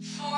for